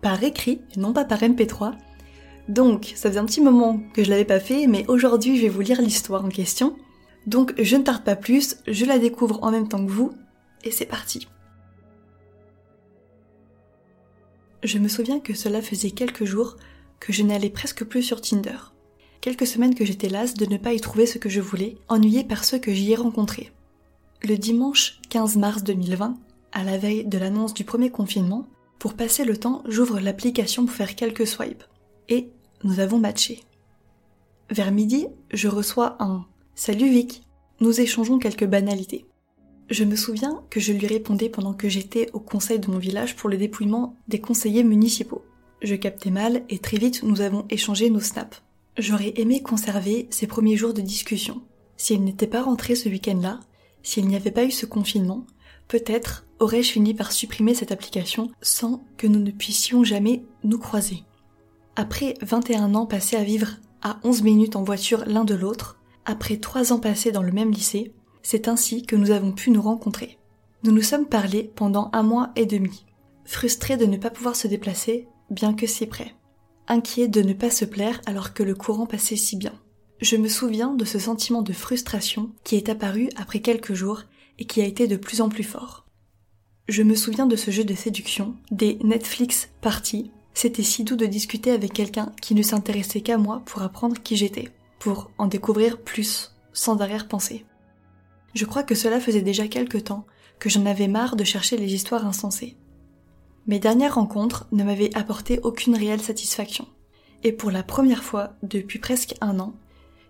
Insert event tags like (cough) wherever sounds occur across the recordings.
par écrit, non pas par MP3. Donc, ça faisait un petit moment que je l'avais pas fait, mais aujourd'hui je vais vous lire l'histoire en question. Donc, je ne tarde pas plus, je la découvre en même temps que vous, et c'est parti. Je me souviens que cela faisait quelques jours que je n'allais presque plus sur Tinder. Quelques semaines que j'étais lasse de ne pas y trouver ce que je voulais, ennuyée par ceux que j'y ai rencontrés. Le dimanche 15 mars 2020, à la veille de l'annonce du premier confinement, pour passer le temps, j'ouvre l'application pour faire quelques swipes. Et nous avons matché. Vers midi, je reçois un Salut Vic. Nous échangeons quelques banalités. Je me souviens que je lui répondais pendant que j'étais au conseil de mon village pour le dépouillement des conseillers municipaux. Je captais mal et très vite nous avons échangé nos snaps. J'aurais aimé conserver ces premiers jours de discussion. Si elle n'était pas rentrée ce week-end-là, s'il n'y avait pas eu ce confinement, peut-être aurais-je fini par supprimer cette application sans que nous ne puissions jamais nous croiser. Après 21 ans passés à vivre à 11 minutes en voiture l'un de l'autre, après 3 ans passés dans le même lycée, c'est ainsi que nous avons pu nous rencontrer. Nous nous sommes parlé pendant un mois et demi, frustrés de ne pas pouvoir se déplacer, bien que si près, inquiets de ne pas se plaire alors que le courant passait si bien. Je me souviens de ce sentiment de frustration qui est apparu après quelques jours et qui a été de plus en plus fort. Je me souviens de ce jeu de séduction, des Netflix parties. C'était si doux de discuter avec quelqu'un qui ne s'intéressait qu'à moi pour apprendre qui j'étais, pour en découvrir plus, sans arrière-pensée. Je crois que cela faisait déjà quelque temps que j'en avais marre de chercher les histoires insensées. Mes dernières rencontres ne m'avaient apporté aucune réelle satisfaction. Et pour la première fois depuis presque un an,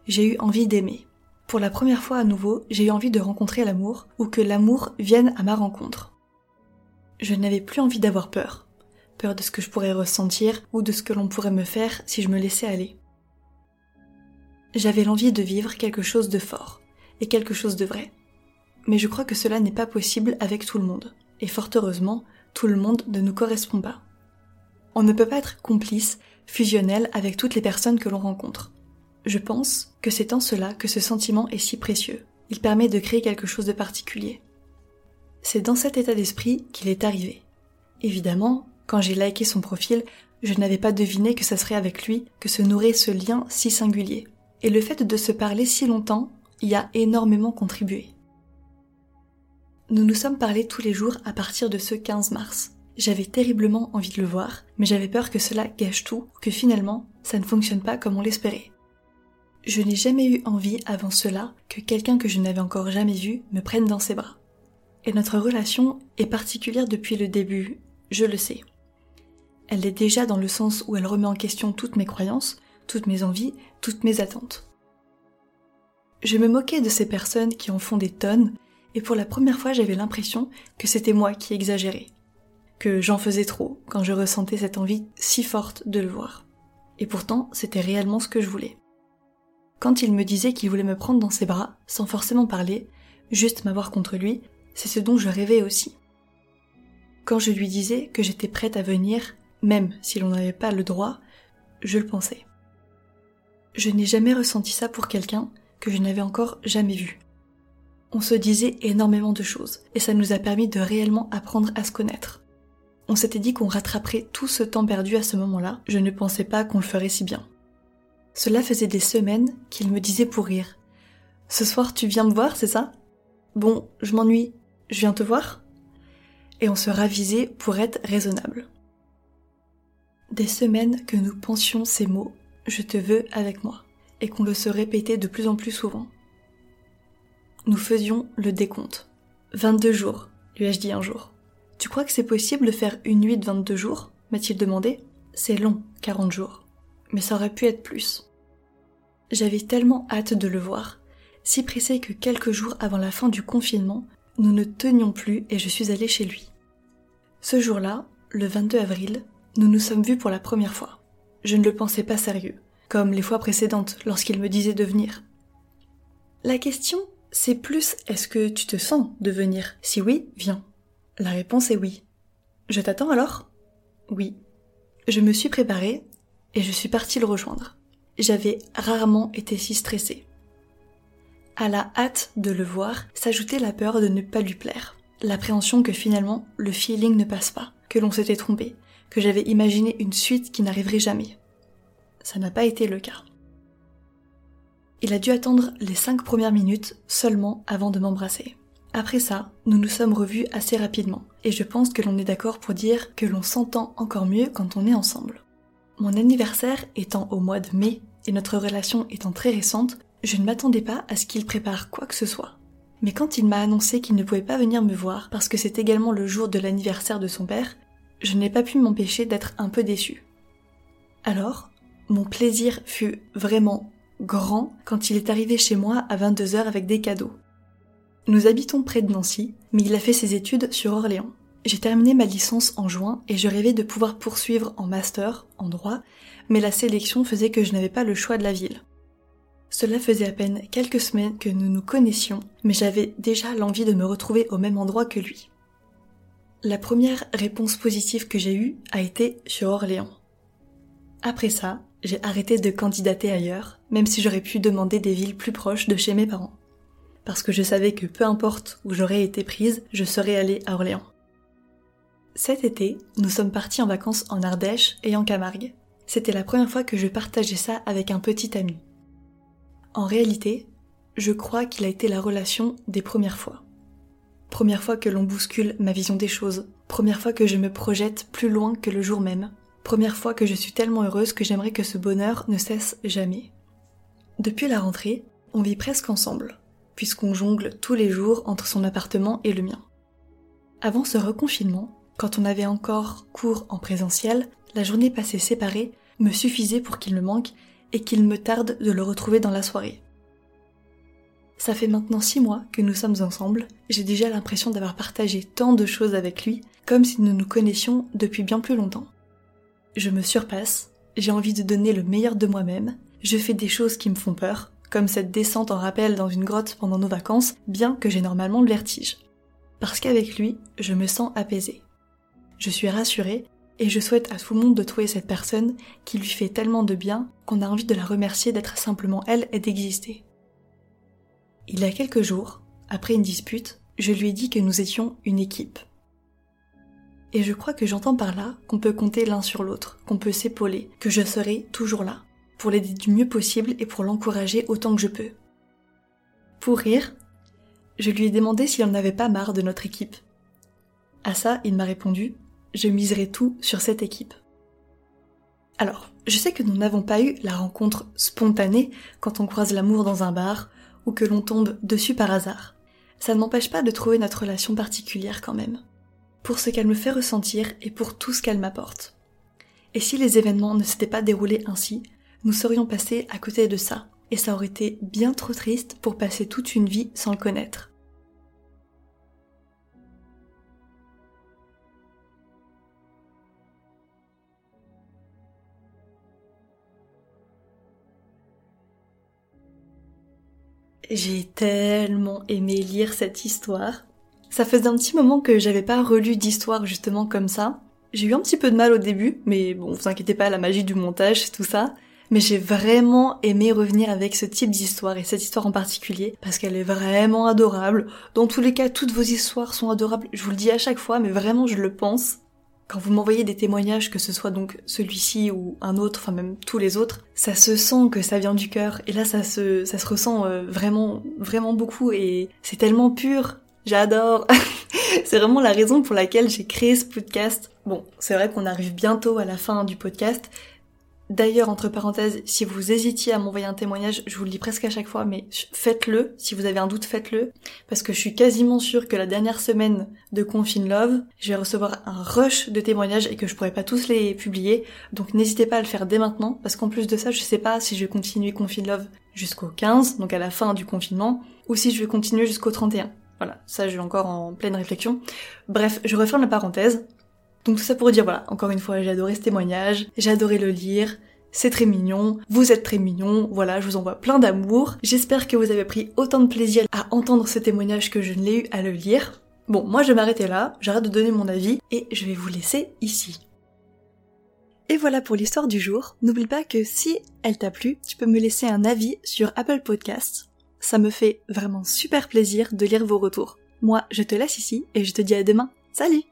j'ai eu envie d'aimer. Pour la première fois à nouveau, j'ai eu envie de rencontrer l'amour ou que l'amour vienne à ma rencontre je n'avais plus envie d'avoir peur. Peur de ce que je pourrais ressentir ou de ce que l'on pourrait me faire si je me laissais aller. J'avais l'envie de vivre quelque chose de fort et quelque chose de vrai. Mais je crois que cela n'est pas possible avec tout le monde. Et fort heureusement, tout le monde ne nous correspond pas. On ne peut pas être complice, fusionnel avec toutes les personnes que l'on rencontre. Je pense que c'est en cela que ce sentiment est si précieux. Il permet de créer quelque chose de particulier. C'est dans cet état d'esprit qu'il est arrivé. Évidemment, quand j'ai liké son profil, je n'avais pas deviné que ça serait avec lui que se nourrait ce lien si singulier. Et le fait de se parler si longtemps y a énormément contribué. Nous nous sommes parlé tous les jours à partir de ce 15 mars. J'avais terriblement envie de le voir, mais j'avais peur que cela gâche tout, que finalement, ça ne fonctionne pas comme on l'espérait. Je n'ai jamais eu envie avant cela que quelqu'un que je n'avais encore jamais vu me prenne dans ses bras. Et notre relation est particulière depuis le début, je le sais. Elle l'est déjà dans le sens où elle remet en question toutes mes croyances, toutes mes envies, toutes mes attentes. Je me moquais de ces personnes qui en font des tonnes, et pour la première fois j'avais l'impression que c'était moi qui exagérais, que j'en faisais trop quand je ressentais cette envie si forte de le voir. Et pourtant, c'était réellement ce que je voulais. Quand il me disait qu'il voulait me prendre dans ses bras, sans forcément parler, juste m'avoir contre lui, c'est ce dont je rêvais aussi. Quand je lui disais que j'étais prête à venir, même si l'on n'avait pas le droit, je le pensais. Je n'ai jamais ressenti ça pour quelqu'un que je n'avais encore jamais vu. On se disait énormément de choses, et ça nous a permis de réellement apprendre à se connaître. On s'était dit qu'on rattraperait tout ce temps perdu à ce moment-là, je ne pensais pas qu'on le ferait si bien. Cela faisait des semaines qu'il me disait pour rire. Ce soir tu viens me voir, c'est ça? Bon, je m'ennuie, je viens te voir Et on se ravisait pour être raisonnable. Des semaines que nous pensions ces mots, je te veux avec moi, et qu'on le se répétait de plus en plus souvent. Nous faisions le décompte. 22 jours, lui ai-je dit un jour. Tu crois que c'est possible de faire une nuit de 22 jours? M'a-t-il demandé. C'est long, 40 jours. Mais ça aurait pu être plus. J'avais tellement hâte de le voir, si pressé que quelques jours avant la fin du confinement, nous ne tenions plus et je suis allée chez lui. Ce jour-là, le 22 avril, nous nous sommes vus pour la première fois. Je ne le pensais pas sérieux, comme les fois précédentes lorsqu'il me disait de venir. La question, c'est plus est-ce que tu te sens de venir? Si oui, viens. La réponse est oui. Je t'attends alors? Oui. Je me suis préparée et je suis partie le rejoindre. J'avais rarement été si stressée. À la hâte de le voir s'ajoutait la peur de ne pas lui plaire, l'appréhension que finalement le feeling ne passe pas, que l'on s'était trompé, que j'avais imaginé une suite qui n'arriverait jamais. Ça n'a pas été le cas. Il a dû attendre les cinq premières minutes seulement avant de m'embrasser. Après ça, nous nous sommes revus assez rapidement, et je pense que l'on est d'accord pour dire que l'on s'entend encore mieux quand on est ensemble. Mon anniversaire étant au mois de mai et notre relation étant très récente, je ne m'attendais pas à ce qu'il prépare quoi que ce soit. Mais quand il m'a annoncé qu'il ne pouvait pas venir me voir parce que c'est également le jour de l'anniversaire de son père, je n'ai pas pu m'empêcher d'être un peu déçue. Alors, mon plaisir fut vraiment grand quand il est arrivé chez moi à 22h avec des cadeaux. Nous habitons près de Nancy, mais il a fait ses études sur Orléans. J'ai terminé ma licence en juin et je rêvais de pouvoir poursuivre en master, en droit, mais la sélection faisait que je n'avais pas le choix de la ville. Cela faisait à peine quelques semaines que nous nous connaissions, mais j'avais déjà l'envie de me retrouver au même endroit que lui. La première réponse positive que j'ai eue a été sur Orléans. Après ça, j'ai arrêté de candidater ailleurs, même si j'aurais pu demander des villes plus proches de chez mes parents. Parce que je savais que peu importe où j'aurais été prise, je serais allée à Orléans. Cet été, nous sommes partis en vacances en Ardèche et en Camargue. C'était la première fois que je partageais ça avec un petit ami. En réalité, je crois qu'il a été la relation des premières fois. Première fois que l'on bouscule ma vision des choses, première fois que je me projette plus loin que le jour même, Première fois que je suis tellement heureuse que j'aimerais que ce bonheur ne cesse jamais. Depuis la rentrée, on vit presque ensemble, puisqu'on jongle tous les jours entre son appartement et le mien. Avant ce reconfinement, quand on avait encore cours en présentiel, la journée passée séparée me suffisait pour qu'il me manque et qu'il me tarde de le retrouver dans la soirée. Ça fait maintenant six mois que nous sommes ensemble, j'ai déjà l'impression d'avoir partagé tant de choses avec lui, comme si nous nous connaissions depuis bien plus longtemps je me surpasse, j'ai envie de donner le meilleur de moi-même, je fais des choses qui me font peur, comme cette descente en rappel dans une grotte pendant nos vacances, bien que j'ai normalement le vertige. Parce qu'avec lui, je me sens apaisée. Je suis rassurée et je souhaite à tout le monde de trouver cette personne qui lui fait tellement de bien qu'on a envie de la remercier d'être simplement elle et d'exister. Il y a quelques jours, après une dispute, je lui ai dit que nous étions une équipe. Et je crois que j'entends par là qu'on peut compter l'un sur l'autre, qu'on peut s'épauler, que je serai toujours là, pour l'aider du mieux possible et pour l'encourager autant que je peux. Pour rire, je lui ai demandé s'il en avait pas marre de notre équipe. À ça, il m'a répondu Je miserai tout sur cette équipe. Alors, je sais que nous n'avons pas eu la rencontre spontanée quand on croise l'amour dans un bar ou que l'on tombe dessus par hasard. Ça ne m'empêche pas de trouver notre relation particulière quand même pour ce qu'elle me fait ressentir et pour tout ce qu'elle m'apporte. Et si les événements ne s'étaient pas déroulés ainsi, nous serions passés à côté de ça, et ça aurait été bien trop triste pour passer toute une vie sans le connaître. J'ai tellement aimé lire cette histoire. Ça faisait un petit moment que j'avais pas relu d'histoire justement comme ça. J'ai eu un petit peu de mal au début, mais bon, vous inquiétez pas, la magie du montage, tout ça. Mais j'ai vraiment aimé revenir avec ce type d'histoire, et cette histoire en particulier, parce qu'elle est vraiment adorable. Dans tous les cas, toutes vos histoires sont adorables, je vous le dis à chaque fois, mais vraiment je le pense. Quand vous m'envoyez des témoignages, que ce soit donc celui-ci ou un autre, enfin même tous les autres, ça se sent que ça vient du cœur, et là ça se, ça se ressent euh, vraiment, vraiment beaucoup, et c'est tellement pur, J'adore. (laughs) c'est vraiment la raison pour laquelle j'ai créé ce podcast. Bon, c'est vrai qu'on arrive bientôt à la fin du podcast, D'ailleurs, entre parenthèses, si vous hésitiez à m'envoyer un témoignage, je vous le dis presque à chaque fois, mais faites-le. Si vous avez un doute, faites-le. Parce que je suis quasiment sûre que la dernière semaine de Confine Love, je vais recevoir un rush de témoignages et que je pourrai pas tous les publier. Donc n'hésitez pas à le faire dès maintenant, parce qu'en plus de ça, je sais pas si je vais continuer Confine Love jusqu'au 15, donc à la fin du confinement, ou si je vais continuer jusqu'au 31. Voilà, ça je suis encore en pleine réflexion. Bref, je referme la parenthèse. Donc tout ça pour dire, voilà, encore une fois, j'ai adoré ce témoignage, j'ai adoré le lire, c'est très mignon, vous êtes très mignon, voilà, je vous envoie plein d'amour. J'espère que vous avez pris autant de plaisir à entendre ce témoignage que je ne l'ai eu à le lire. Bon, moi je vais m'arrêter là, j'arrête de donner mon avis et je vais vous laisser ici. Et voilà pour l'histoire du jour. N'oublie pas que si elle t'a plu, tu peux me laisser un avis sur Apple Podcasts. Ça me fait vraiment super plaisir de lire vos retours. Moi, je te laisse ici et je te dis à demain. Salut